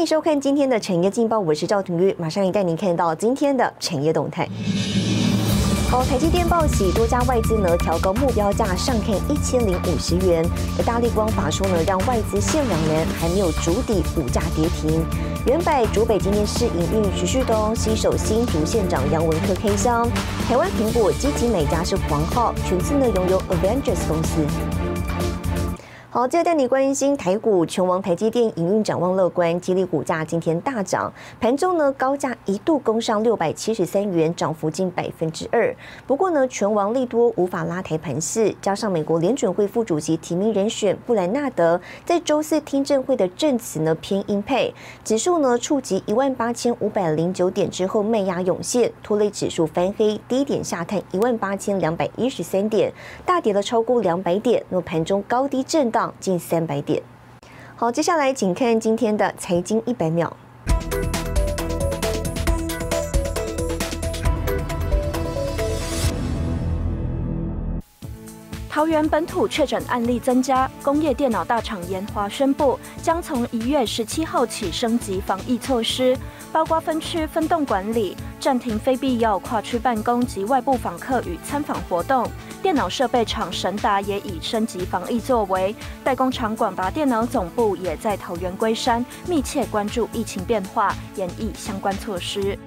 欢迎收看今天的产业劲报，我是赵廷玉，马上也带您看到今天的产业动态。好，台积电报喜，多家外资呢调高目标价上看一千零五十元。而大力光法说呢，让外资限两年还没有筑底，股价跌停。原百主北今天市营运徐旭东携手新竹县长杨文科开箱。台湾苹果积极美家是黄浩，全资呢拥有 Avengers 公司。好，接着带你关心台股，全王台积电营运展望乐观，吉利股价今天大涨，盘中呢高价一度攻上六百七十三元，涨幅近百分之二。不过呢，全王利多无法拉抬盘势，加上美国联准会副主席提名人选布兰纳德在周四听证会的证词呢偏鹰配，指数呢触及一万八千五百零九点之后媚压涌现，拖累指数翻黑，低点下探一万八千两百一十三点，大跌了超过两百点，那盘中高低震荡。近三百点。好，接下来请看今天的财经一百秒。桃园本土确诊案例增加，工业电脑大厂研华宣布，将从一月十七号起升级防疫措施，包括分区分栋管理，暂停非必要跨区办公及外部访客与参访活动。电脑设备厂神达也已升级防疫作为，代工厂广达电脑总部也在桃园龟山密切关注疫情变化，演绎相关措施。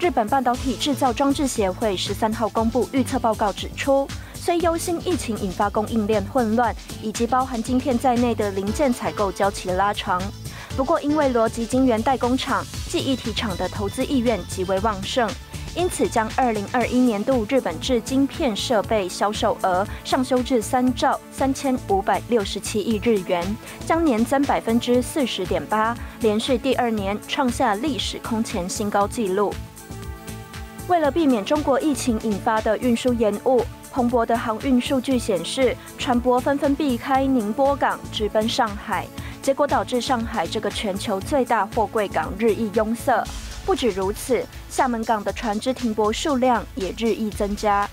日本半导体制造装置协会十三号公布预测报告，指出，虽忧心疫情引发供应链混乱，以及包含晶片在内的零件采购交期拉长，不过因为逻辑晶圆代工厂、记忆体厂的投资意愿极为旺盛。因此，将二零二一年度日本制晶片设备销售额上修至三兆三千五百六十七亿日元，将年增百分之四十点八，连续第二年创下历史空前新高纪录。为了避免中国疫情引发的运输延误，蓬勃的航运数据显示，船舶纷纷避开宁波港，直奔上海，结果导致上海这个全球最大货柜港日益拥塞。不止如此，厦门港的船只停泊数量也日益增加。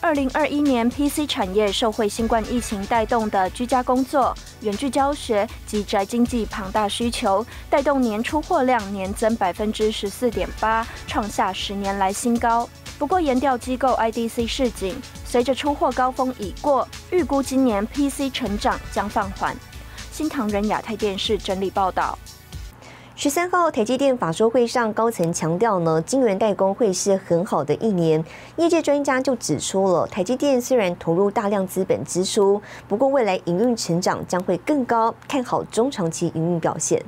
二零二一年 PC 产业受惠新冠疫情带动的居家工作、远距教学及宅经济庞大需求，带动年出货量年增百分之十四点八，创下十年来新高。不过，研调机构 IDC 示警，随着出货高峰已过，预估今年 PC 成长将放缓。新唐人亚太电视整理报道。十三号台积电法说会上，高层强调呢，晶圆代工会是很好的一年。业界专家就指出了，台积电虽然投入大量资本支出，不过未来营运成长将会更高，看好中长期营运表现。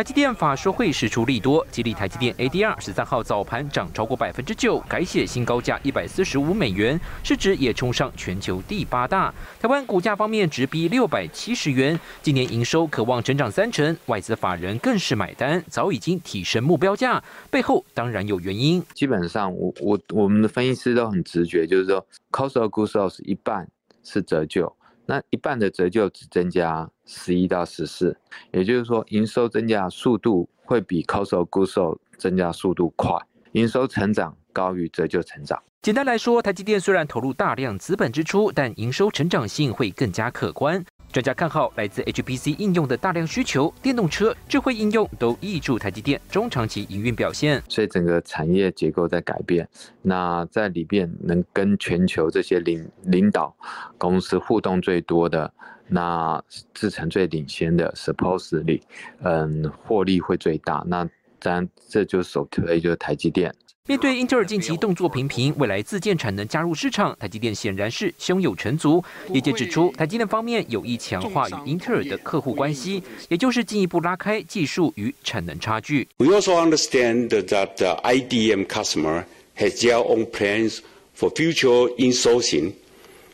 台积电法说会使出利多，激励台积电 ADR 十三号早盘涨超过百分之九，改写新高价一百四十五美元，市值也冲上全球第八大。台湾股价方面直逼六百七十元，今年营收渴望成长三成，外资法人更是买单，早已经提升目标价，背后当然有原因。基本上，我我我们的分析师都很直觉，就是说，cost of goods sold 一半是折旧。那一半的折旧只增加十一到十四，也就是说营收增加速度会比 cost of goods sold 增加速度快，营收成长高于折旧成长。简单来说，台积电虽然投入大量资本支出，但营收成长性会更加可观。专家看好来自 HPC 应用的大量需求，电动车、智慧应用都挹注台积电中长期营运表现。所以整个产业结构在改变，那在里边能跟全球这些领领导公司互动最多的，那制成最领先的，supposedly，嗯，获利会最大。那当然这就首推就是台积电。面对英特尔近期动作频频，未来自建产能加入市场，台积电显然是胸有成竹。业界指出，台积电方面有意强化与英特尔的客户关系，也就是进一步拉开技术与产能差距。We also understand that the IDM customer has their own plans for future insourcing,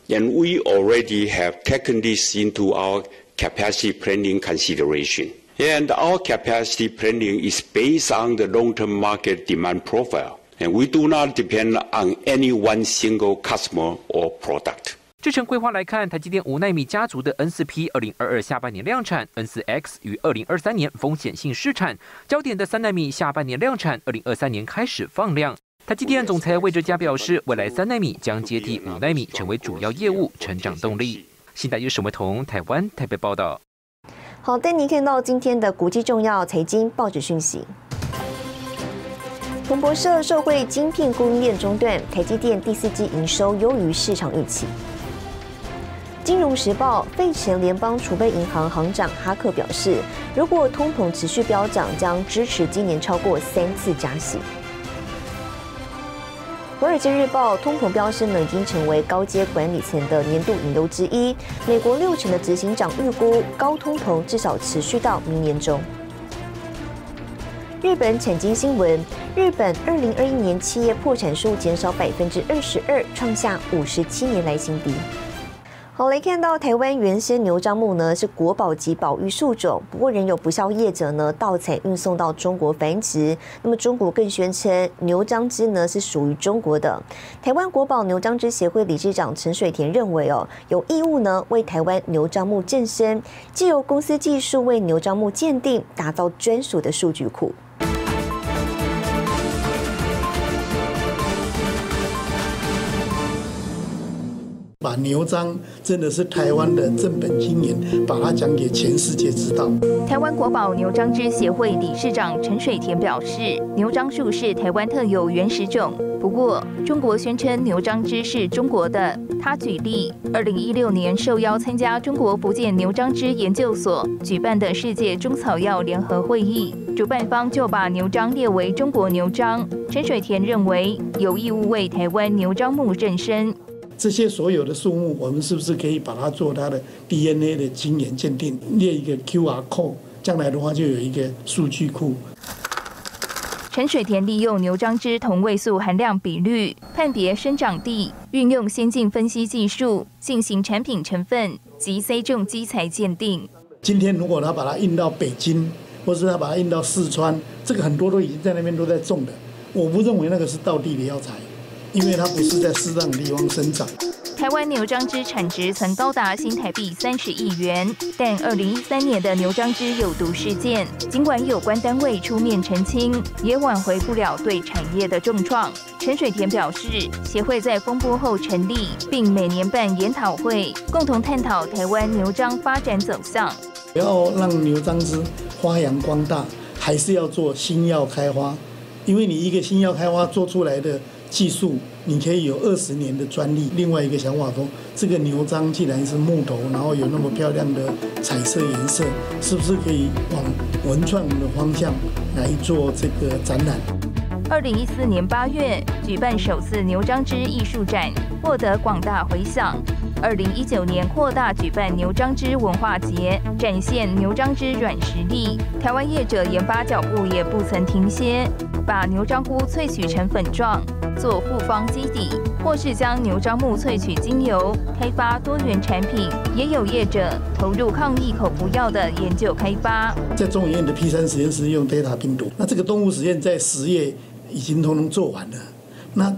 and we already have taken this into our capacity planning consideration. And our capacity planning is based on the long-term market demand profile, and we do not depend on any one single customer or product. 制程规划来看，台积电五纳米家族的 N 四 P 二零二二下半年量产，N 四 X 于二零二三年风险性试产，焦点的三纳米下半年量产，二零二三年开始放量。台积电总裁魏哲嘉表示，未来三纳米将接替五纳米，成为主要业务成长动力。新台有沈维彤台湾台北报道。好，带您看到今天的国际重要财经报纸讯息。彭博社受惠晶片供应链中断，台积电第四季营收优于市场预期。金融时报，费城联邦储备银行行长哈克表示，如果通膨持续飙涨，将支持今年超过三次加息。华尔街日报，通膨飙升呢，已经成为高阶管理层的年度隐忧之一。美国六成的执行长预估，高通膨至少持续到明年中。日本产经新闻：日本二零二一年企业破产数减少百分之二十二，创下五十七年来新低。好，来看到台湾原先牛樟木呢是国宝级保育树种，不过仍有不肖业者呢盗采运送到中国繁殖。那么中国更宣称牛樟芝呢是属于中国的。台湾国宝牛樟芝协会理事长陈水田认为哦，有义务呢为台湾牛樟木正身，既由公司技术为牛樟木鉴定，打造专属的数据库。把牛樟真的是台湾的正本经营，把它讲给全世界知道。台湾国宝牛樟芝协会理事长陈水田表示，牛樟树是台湾特有原始种，不过中国宣称牛樟芝是中国的。他举例，二零一六年受邀参加中国福建牛樟芝研究所举办的世界中草药联合会议，主办方就把牛樟列为中国牛樟。陈水田认为有义务为台湾牛樟木正身。这些所有的树木，我们是不是可以把它做它的 DNA 的基因鉴定，列一个 QR code，将来的话就有一个数据库。陈水田利用牛樟芝同位素含量比率判别生长地，运用先进分析技术进行产品成分及 C 重基材鉴定。今天如果他把它运到北京，或是他把它运到四川，这个很多都已经在那边都在种的，我不认为那个是道地的药材。因为它不是在适当的地方生长。台湾牛樟芝产值曾高达新台币三十亿元，但二零一三年的牛樟芝有毒事件，尽管有关单位出面澄清，也挽回不了对产业的重创。陈水田表示，协会在风波后成立，并每年办研讨会，共同探讨台湾牛樟发展走向。要让牛樟芝发扬光大，还是要做新药开花？因为你一个新药开花做出来的。技术，你可以有二十年的专利。另外一个想法说，这个牛樟既然是木头，然后有那么漂亮的彩色颜色，是不是可以往文创的方向来做这个展览？二零一四年八月举办首次牛樟芝艺术展，获得广大回响。二零一九年扩大举办牛樟芝文化节，展现牛樟芝软实力。台湾业者研发脚步也不曾停歇，把牛樟菇萃取成粉状，做复方基底，或是将牛樟木萃取精油，开发多元产品。也有业者投入抗疫口服药的研究开发。在中医院的 P 三实验室用 Delta 病毒，那这个动物实验在十月已经通通做完了。那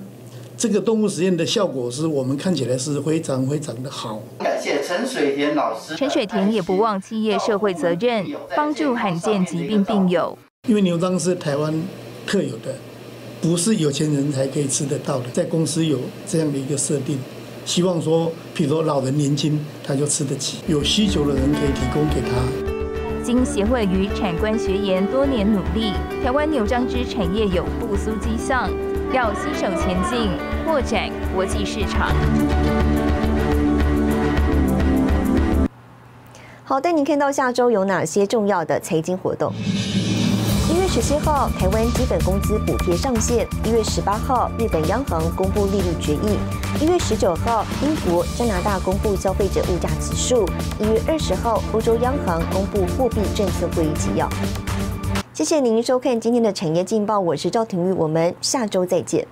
这个动物实验的效果是我们看起来是非常非常的好。感谢陈水田老师。陈水田也不忘企业社会责任，帮助罕见疾病病友。因为牛樟是台湾特有的，不是有钱人才可以吃得到的。在公司有这样的一个设定，希望说，譬如说老人年轻他就吃得起，有需求的人可以提供给他。经协会与产官学研多年努力，台湾牛樟芝产业有复苏迹象。要携手前进，扩展国际市场。好，带您看到下周有哪些重要的财经活动。十七号，台湾基本工资补贴上限；一月十八号，日本央行公布利率决议；一月十九号，英国、加拿大公布消费者物价指数；一月二十号，欧洲央行公布货币政策会议纪要。谢谢您收看今天的产业劲报，我是赵廷玉，我们下周再见。